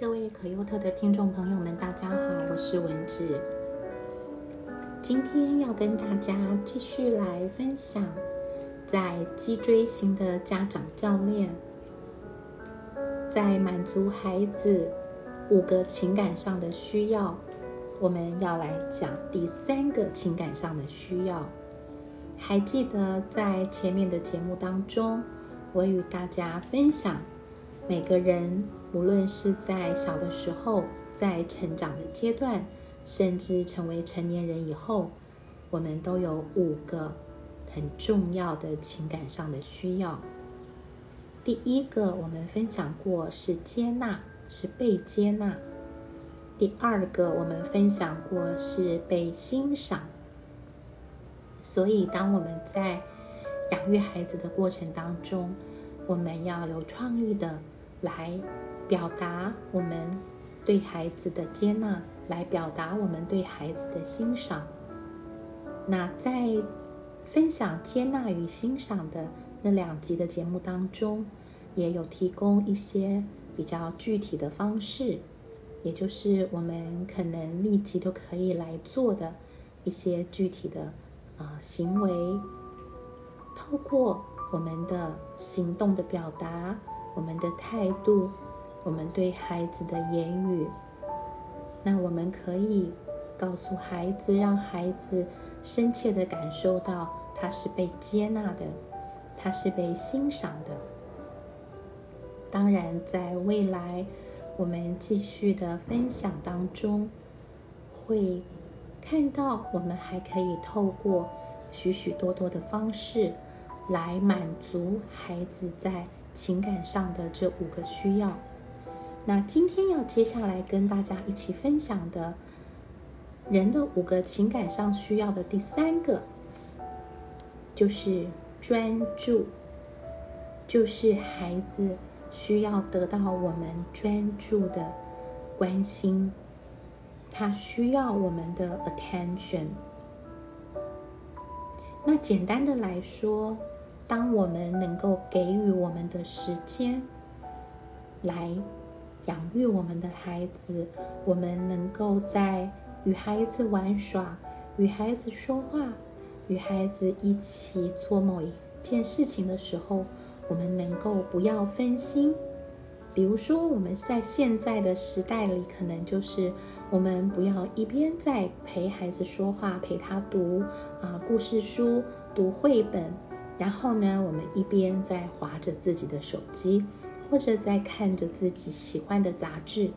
各位可优特的听众朋友们，大家好，我是文志。今天要跟大家继续来分享，在脊椎型的家长教练，在满足孩子五个情感上的需要，我们要来讲第三个情感上的需要。还记得在前面的节目当中，我与大家分享，每个人。无论是在小的时候，在成长的阶段，甚至成为成年人以后，我们都有五个很重要的情感上的需要。第一个，我们分享过是接纳，是被接纳；第二个，我们分享过是被欣赏。所以，当我们在养育孩子的过程当中，我们要有创意的来。表达我们对孩子的接纳，来表达我们对孩子的欣赏。那在分享接纳与欣赏的那两集的节目当中，也有提供一些比较具体的方式，也就是我们可能立即都可以来做的一些具体的啊行为，透过我们的行动的表达，我们的态度。我们对孩子的言语，那我们可以告诉孩子，让孩子深切的感受到他是被接纳的，他是被欣赏的。当然，在未来我们继续的分享当中，会看到我们还可以透过许许多多的方式来满足孩子在情感上的这五个需要。那今天要接下来跟大家一起分享的，人的五个情感上需要的第三个，就是专注，就是孩子需要得到我们专注的关心，他需要我们的 attention。那简单的来说，当我们能够给予我们的时间来。养育我们的孩子，我们能够在与孩子玩耍、与孩子说话、与孩子一起做某一件事情的时候，我们能够不要分心。比如说，我们在现在的时代里，可能就是我们不要一边在陪孩子说话、陪他读啊故事书、读绘本，然后呢，我们一边在划着自己的手机。或者在看着自己喜欢的杂志，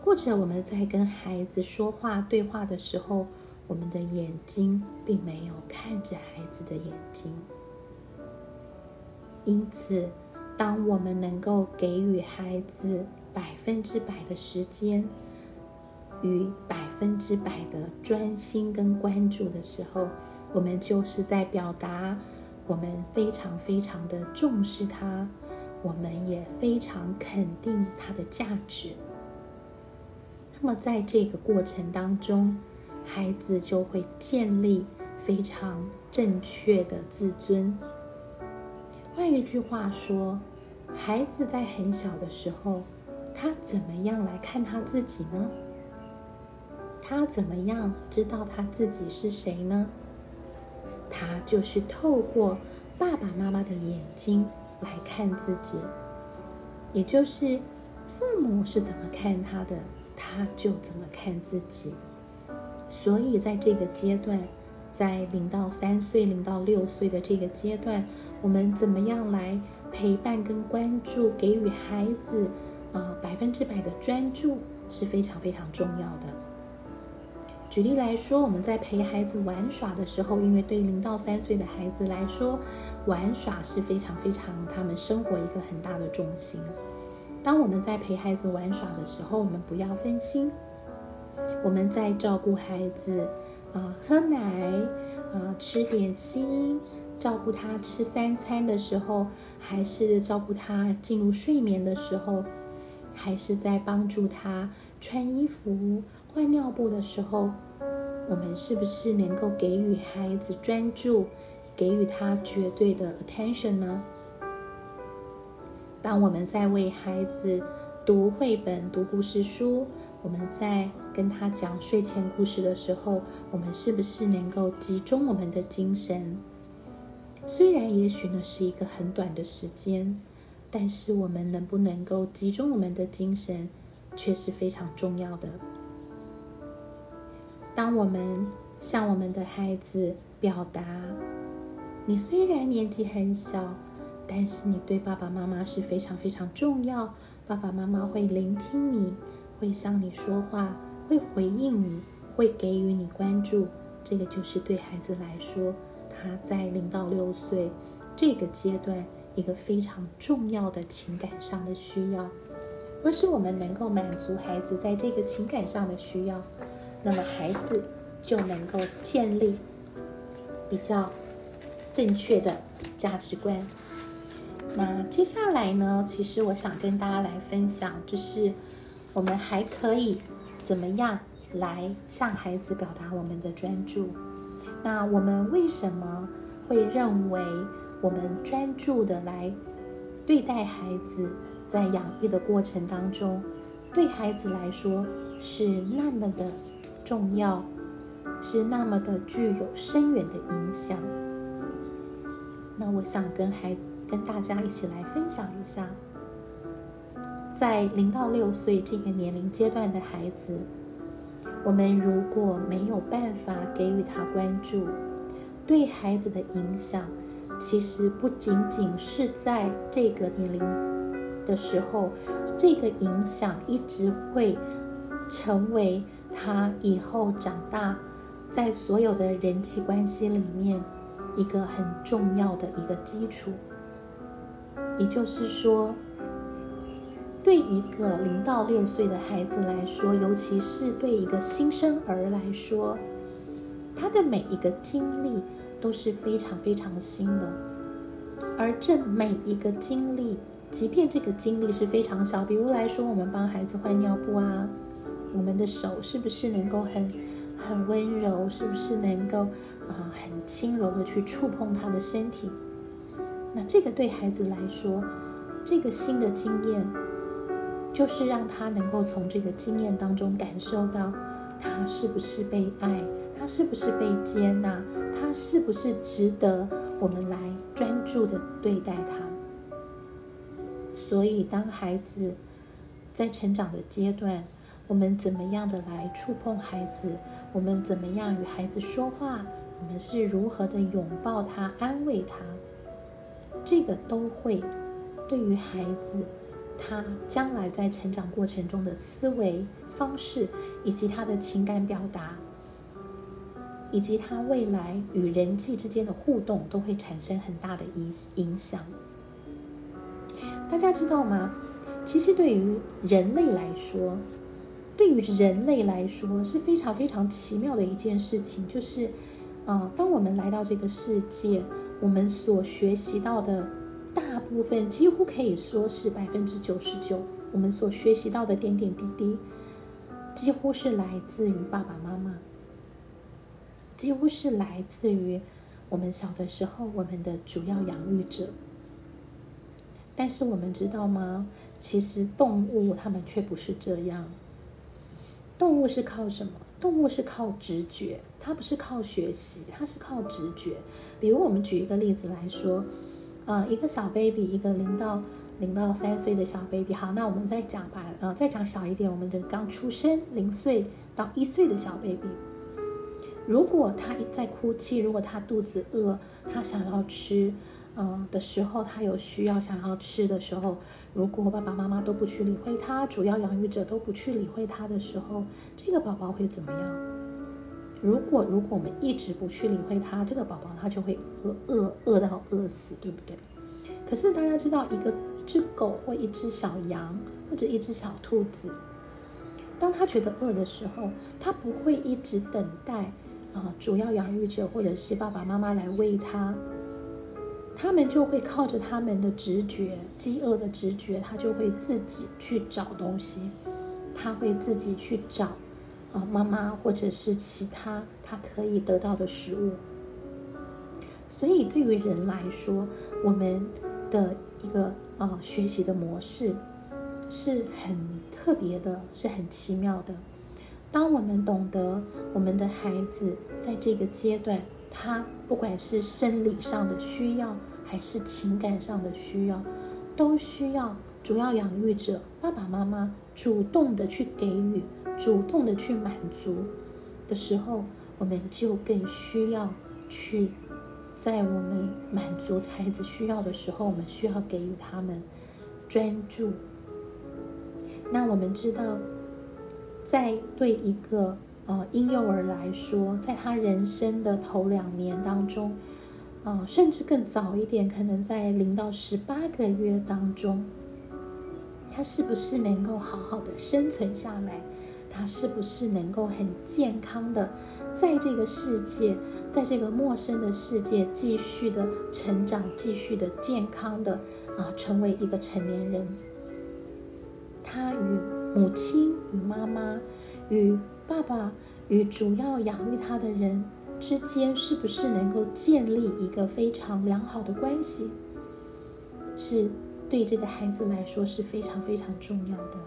或者我们在跟孩子说话对话的时候，我们的眼睛并没有看着孩子的眼睛。因此，当我们能够给予孩子百分之百的时间与百分之百的专心跟关注的时候，我们就是在表达我们非常非常的重视他。我们也非常肯定它的价值。那么，在这个过程当中，孩子就会建立非常正确的自尊。换一句话说，孩子在很小的时候，他怎么样来看他自己呢？他怎么样知道他自己是谁呢？他就是透过爸爸妈妈的眼睛。来看自己，也就是父母是怎么看他的，他就怎么看自己。所以在这个阶段，在零到三岁、零到六岁的这个阶段，我们怎么样来陪伴跟关注，给予孩子啊百分之百的专注是非常非常重要的。举例来说，我们在陪孩子玩耍的时候，因为对零到三岁的孩子来说，玩耍是非常非常他们生活一个很大的重心。当我们在陪孩子玩耍的时候，我们不要分心。我们在照顾孩子啊，喝奶啊，吃点心，照顾他吃三餐的时候，还是照顾他进入睡眠的时候，还是在帮助他穿衣服。换尿布的时候，我们是不是能够给予孩子专注，给予他绝对的 attention 呢？当我们在为孩子读绘本、读故事书，我们在跟他讲睡前故事的时候，我们是不是能够集中我们的精神？虽然也许呢是一个很短的时间，但是我们能不能够集中我们的精神，却是非常重要的。当我们向我们的孩子表达，你虽然年纪很小，但是你对爸爸妈妈是非常非常重要。爸爸妈妈会聆听你，会向你说话，会回应你，会给予你关注。这个就是对孩子来说，他在零到六岁这个阶段一个非常重要的情感上的需要。若是我们能够满足孩子在这个情感上的需要，那么孩子就能够建立比较正确的价值观。那接下来呢？其实我想跟大家来分享，就是我们还可以怎么样来向孩子表达我们的专注。那我们为什么会认为我们专注的来对待孩子，在养育的过程当中，对孩子来说是那么的重要，是那么的具有深远的影响？那我想跟孩。跟大家一起来分享一下，在零到六岁这个年龄阶段的孩子，我们如果没有办法给予他关注，对孩子的影响，其实不仅仅是在这个年龄的时候，这个影响一直会成为他以后长大在所有的人际关系里面一个很重要的一个基础。也就是说，对一个零到六岁的孩子来说，尤其是对一个新生儿来说，他的每一个经历都是非常非常新的。而这每一个经历，即便这个经历是非常小，比如来说，我们帮孩子换尿布啊，我们的手是不是能够很很温柔？是不是能够啊很轻柔的去触碰他的身体？那这个对孩子来说，这个新的经验，就是让他能够从这个经验当中感受到，他是不是被爱，他是不是被接纳，他是不是值得我们来专注的对待他。所以，当孩子在成长的阶段，我们怎么样的来触碰孩子？我们怎么样与孩子说话？我们是如何的拥抱他、安慰他？这个都会对于孩子，他将来在成长过程中的思维方式，以及他的情感表达，以及他未来与人际之间的互动，都会产生很大的影影响。大家知道吗？其实对于人类来说，对于人类来说是非常非常奇妙的一件事情，就是，啊，当我们来到这个世界。我们所学习到的大部分，几乎可以说是百分之九十九。我们所学习到的点点滴滴，几乎是来自于爸爸妈妈，几乎是来自于我们小的时候我们的主要养育者。但是我们知道吗？其实动物它们却不是这样。动物是靠什么？动物是靠直觉，它不是靠学习，它是靠直觉。比如我们举一个例子来说，呃，一个小 baby，一个零到零到三岁的小 baby。好，那我们再讲吧，呃，再讲小一点，我们的刚出生零岁到一岁的小 baby，如果他一在哭泣，如果他肚子饿，他想要吃。嗯的时候，他有需要想要吃的时候，如果爸爸妈妈都不去理会他，主要养育者都不去理会他的时候，这个宝宝会怎么样？如果如果我们一直不去理会他，这个宝宝他就会饿饿饿到饿死，对不对？可是大家知道，一个一只狗或一只小羊或者一只小兔子，当他觉得饿的时候，他不会一直等待啊主要养育者或者是爸爸妈妈来喂他。他们就会靠着他们的直觉，饥饿的直觉，他就会自己去找东西，他会自己去找啊妈妈或者是其他他可以得到的食物。所以对于人来说，我们的一个啊学习的模式，是很特别的，是很奇妙的。当我们懂得我们的孩子在这个阶段，他不管是生理上的需要，还是情感上的需要，都需要主要养育者爸爸妈妈主动的去给予，主动的去满足的时候，我们就更需要去在我们满足孩子需要的时候，我们需要给予他们专注。那我们知道，在对一个呃婴幼儿来说，在他人生的头两年当中，啊，甚至更早一点，可能在零到十八个月当中，他是不是能够好好的生存下来？他是不是能够很健康的在这个世界，在这个陌生的世界继续的成长，继续的健康的啊，成为一个成年人？他与母亲、与妈妈、与爸爸、与主要养育他的人之间，是不是能够建立一个非常良好的关系，是对这个孩子来说是非常非常重要的。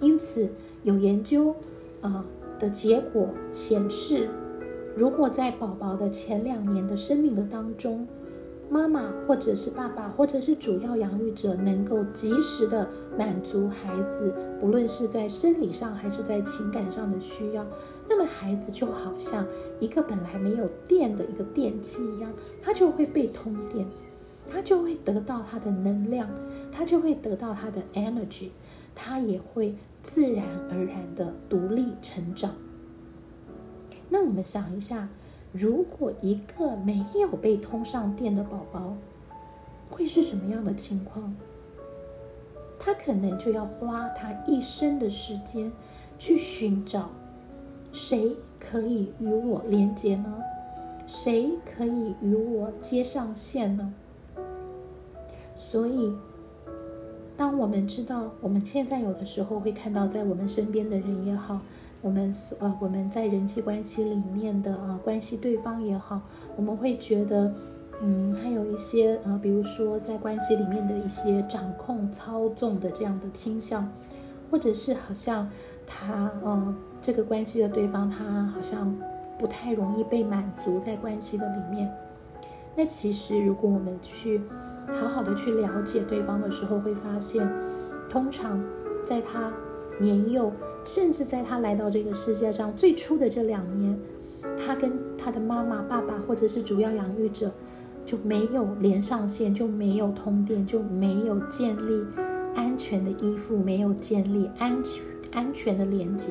因此，有研究啊的结果显示，如果在宝宝的前两年的生命的当中，妈妈或者是爸爸，或者是主要养育者，能够及时的满足孩子，不论是在生理上还是在情感上的需要，那么孩子就好像一个本来没有电的一个电器一样，他就会被通电，他就会得到他的能量，他就会得到他的 energy，他也会自然而然的独立成长。那我们想一下。如果一个没有被通上电的宝宝，会是什么样的情况？他可能就要花他一生的时间去寻找谁可以与我连接呢？谁可以与我接上线呢？所以，当我们知道我们现在有的时候会看到，在我们身边的人也好。我们所呃，我们在人际关系里面的啊，关系对方也好，我们会觉得，嗯，还有一些呃，比如说在关系里面的一些掌控、操纵的这样的倾向，或者是好像他呃，这个关系的对方他好像不太容易被满足在关系的里面。那其实如果我们去好好的去了解对方的时候，会发现，通常在他。年幼，甚至在他来到这个世界上最初的这两年，他跟他的妈妈、爸爸或者是主要养育者就没有连上线，就没有通电，就没有建立安全的依附，没有建立安全安全的连接。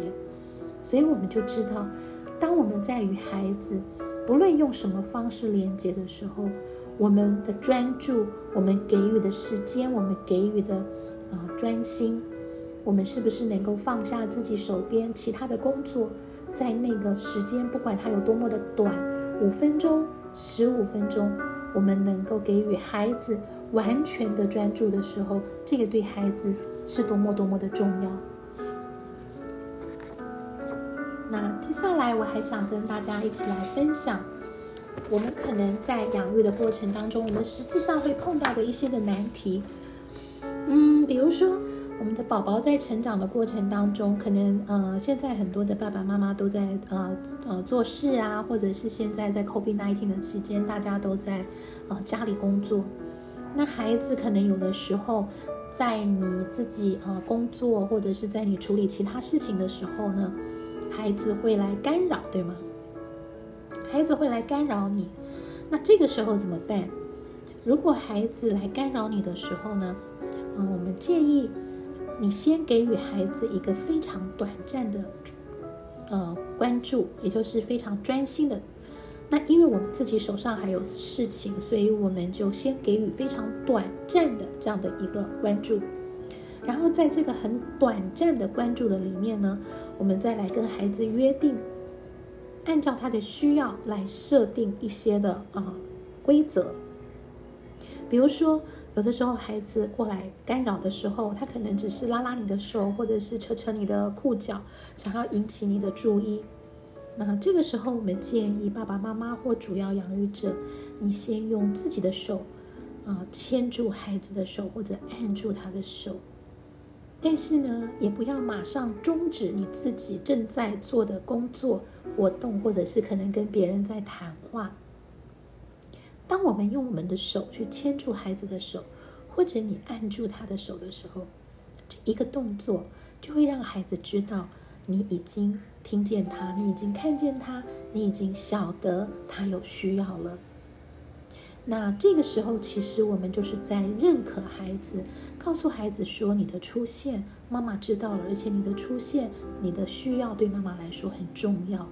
所以我们就知道，当我们在与孩子不论用什么方式连接的时候，我们的专注，我们给予的时间，我们给予的啊专心。我们是不是能够放下自己手边其他的工作，在那个时间，不管它有多么的短，五分钟、十五分钟，我们能够给予孩子完全的专注的时候，这个对孩子是多么多么的重要。那接下来我还想跟大家一起来分享，我们可能在养育的过程当中，我们实际上会碰到的一些的难题。嗯，比如说。我们的宝宝在成长的过程当中，可能呃，现在很多的爸爸妈妈都在呃呃做事啊，或者是现在在 COVID nineteen 的期间，大家都在呃家里工作。那孩子可能有的时候，在你自己呃工作，或者是在你处理其他事情的时候呢，孩子会来干扰，对吗？孩子会来干扰你。那这个时候怎么办？如果孩子来干扰你的时候呢，嗯，我们建议。你先给予孩子一个非常短暂的，呃，关注，也就是非常专心的。那因为我们自己手上还有事情，所以我们就先给予非常短暂的这样的一个关注。然后在这个很短暂的关注的里面呢，我们再来跟孩子约定，按照他的需要来设定一些的啊规则，比如说。有的时候，孩子过来干扰的时候，他可能只是拉拉你的手，或者是扯扯你的裤脚，想要引起你的注意。那这个时候，我们建议爸爸妈妈或主要养育者，你先用自己的手，啊，牵住孩子的手，或者按住他的手，但是呢，也不要马上终止你自己正在做的工作活动，或者是可能跟别人在谈话。当我们用我们的手去牵住孩子的手，或者你按住他的手的时候，这一个动作就会让孩子知道你已经听见他，你已经看见他，你已经晓得他有需要了。那这个时候，其实我们就是在认可孩子，告诉孩子说：“你的出现，妈妈知道了，而且你的出现，你的需要对妈妈来说很重要。”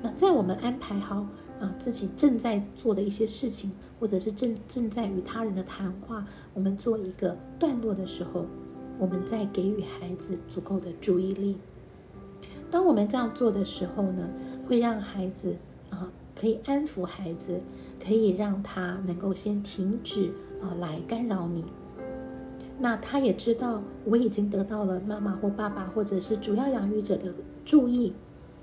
那在我们安排好啊自己正在做的一些事情，或者是正正在与他人的谈话，我们做一个段落的时候，我们再给予孩子足够的注意力。当我们这样做的时候呢，会让孩子啊可以安抚孩子。可以让他能够先停止啊，来干扰你。那他也知道我已经得到了妈妈或爸爸或者是主要养育者的注意，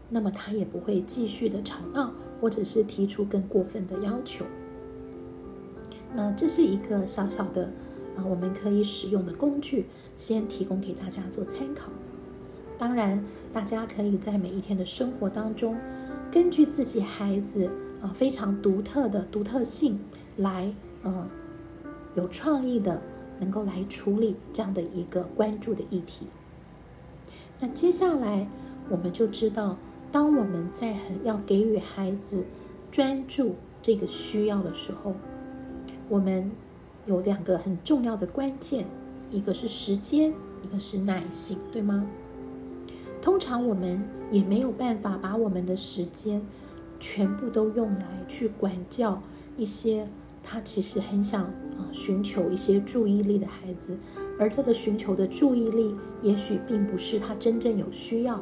那么他也不会继续的吵闹，或者是提出更过分的要求。那这是一个小小的啊，我们可以使用的工具，先提供给大家做参考。当然，大家可以在每一天的生活当中，根据自己孩子。啊，非常独特的独特性，来，呃，有创意的，能够来处理这样的一个关注的议题。那接下来，我们就知道，当我们在很要给予孩子专注这个需要的时候，我们有两个很重要的关键，一个是时间，一个是耐性，对吗？通常我们也没有办法把我们的时间。全部都用来去管教一些他其实很想啊寻求一些注意力的孩子，而这个寻求的注意力也许并不是他真正有需要。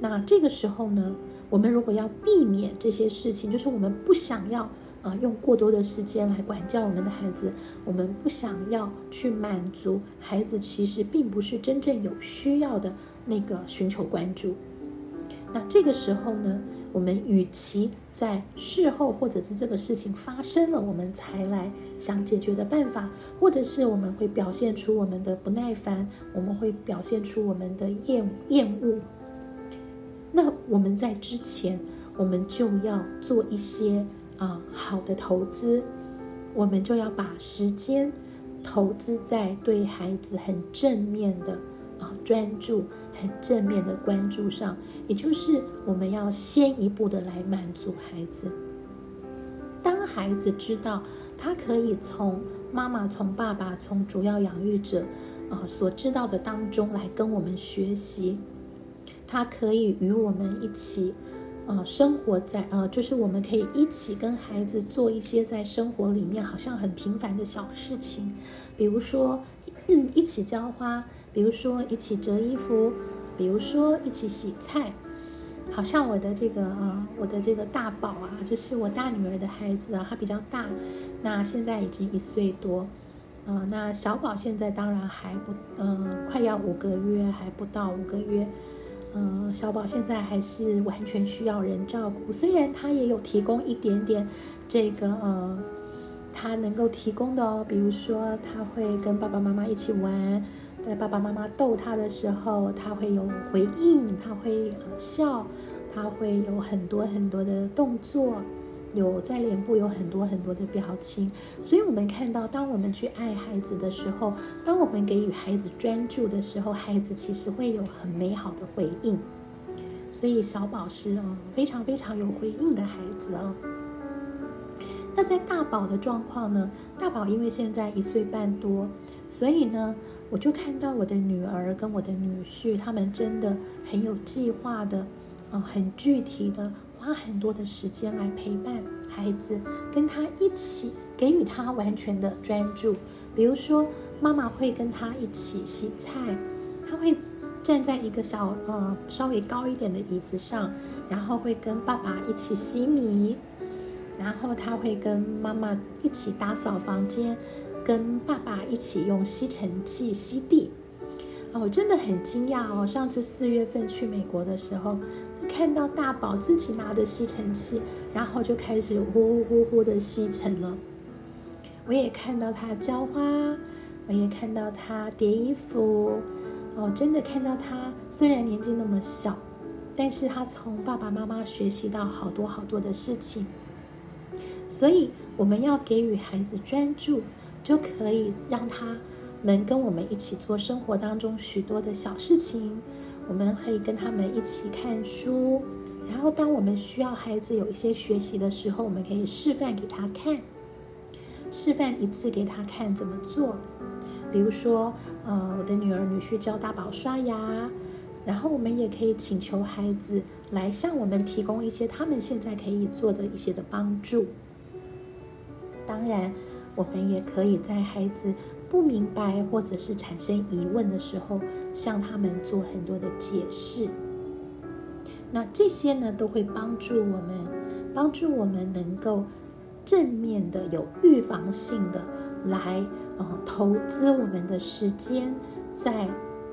那这个时候呢，我们如果要避免这些事情，就是我们不想要啊用过多的时间来管教我们的孩子，我们不想要去满足孩子其实并不是真正有需要的那个寻求关注。那这个时候呢？我们与其在事后或者是这个事情发生了，我们才来想解决的办法，或者是我们会表现出我们的不耐烦，我们会表现出我们的厌厌恶。那我们在之前，我们就要做一些啊好的投资，我们就要把时间投资在对孩子很正面的。啊，专注很正面的关注上，也就是我们要先一步的来满足孩子。当孩子知道他可以从妈妈、从爸爸、从主要养育者啊所知道的当中来跟我们学习，他可以与我们一起啊生活在呃，就是我们可以一起跟孩子做一些在生活里面好像很平凡的小事情，比如说一起浇花。比如说一起折衣服，比如说一起洗菜，好像我的这个啊，我的这个大宝啊，就是我大女儿的孩子啊，她比较大，那现在已经一岁多，啊，那小宝现在当然还不，嗯，快要五个月，还不到五个月，嗯，小宝现在还是完全需要人照顾，虽然他也有提供一点点这个，呃，他能够提供的哦，比如说他会跟爸爸妈妈一起玩。在爸爸妈妈逗他的时候，他会有回应，他会笑，他会有很多很多的动作，有在脸部有很多很多的表情。所以，我们看到，当我们去爱孩子的时候，当我们给予孩子专注的时候，孩子其实会有很美好的回应。所以，小宝是啊，非常非常有回应的孩子哦。那在大宝的状况呢？大宝因为现在一岁半多。所以呢，我就看到我的女儿跟我的女婿，他们真的很有计划的，啊，很具体的，花很多的时间来陪伴孩子，跟他一起给予他完全的专注。比如说，妈妈会跟他一起洗菜，他会站在一个小呃稍微高一点的椅子上，然后会跟爸爸一起洗米，然后他会跟妈妈一起打扫房间。跟爸爸一起用吸尘器吸地，啊，我真的很惊讶哦！上次四月份去美国的时候，看到大宝自己拿着吸尘器，然后就开始呼呼呼呼的吸尘了。我也看到他浇花，我也看到他叠衣服，哦，真的看到他虽然年纪那么小，但是他从爸爸妈妈学习到好多好多的事情。所以我们要给予孩子专注，就可以让他能跟我们一起做生活当中许多的小事情。我们可以跟他们一起看书，然后当我们需要孩子有一些学习的时候，我们可以示范给他看，示范一次给他看怎么做。比如说，呃，我的女儿女婿教大宝刷牙，然后我们也可以请求孩子来向我们提供一些他们现在可以做的一些的帮助。当然，我们也可以在孩子不明白或者是产生疑问的时候，向他们做很多的解释。那这些呢，都会帮助我们，帮助我们能够正面的、有预防性的来呃投资我们的时间在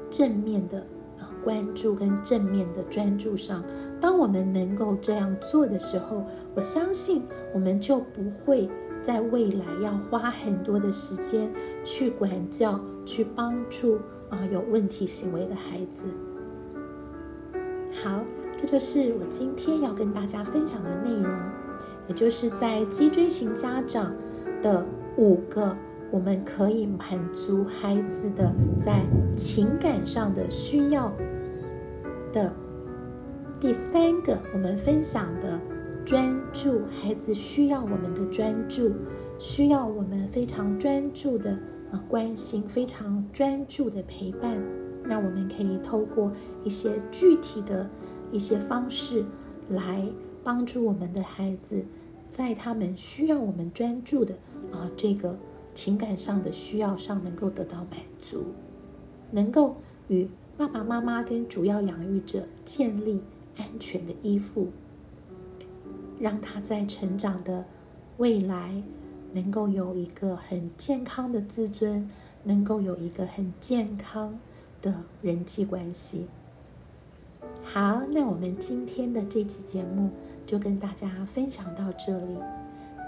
正面的呃关注跟正面的专注上。当我们能够这样做的时候，我相信我们就不会。在未来要花很多的时间去管教、去帮助啊有问题行为的孩子。好，这就是我今天要跟大家分享的内容，也就是在脊椎型家长的五个我们可以满足孩子的在情感上的需要的第三个，我们分享的。专注，孩子需要我们的专注，需要我们非常专注的啊关心，非常专注的陪伴。那我们可以透过一些具体的一些方式来帮助我们的孩子，在他们需要我们专注的啊这个情感上的需要上能够得到满足，能够与爸爸妈妈跟主要养育者建立安全的依附。让他在成长的未来能够有一个很健康的自尊，能够有一个很健康的人际关系。好，那我们今天的这期节目就跟大家分享到这里。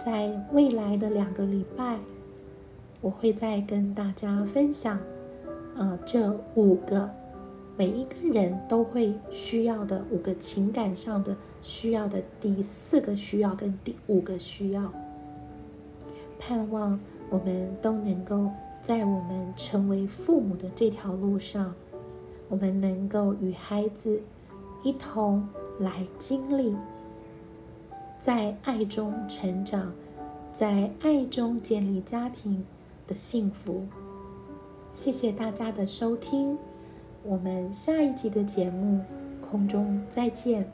在未来的两个礼拜，我会再跟大家分享，呃，这五个。每一个人都会需要的五个情感上的需要的第四个需要跟第五个需要，盼望我们都能够在我们成为父母的这条路上，我们能够与孩子一同来经历在爱中成长，在爱中建立家庭的幸福。谢谢大家的收听。我们下一集的节目空中再见。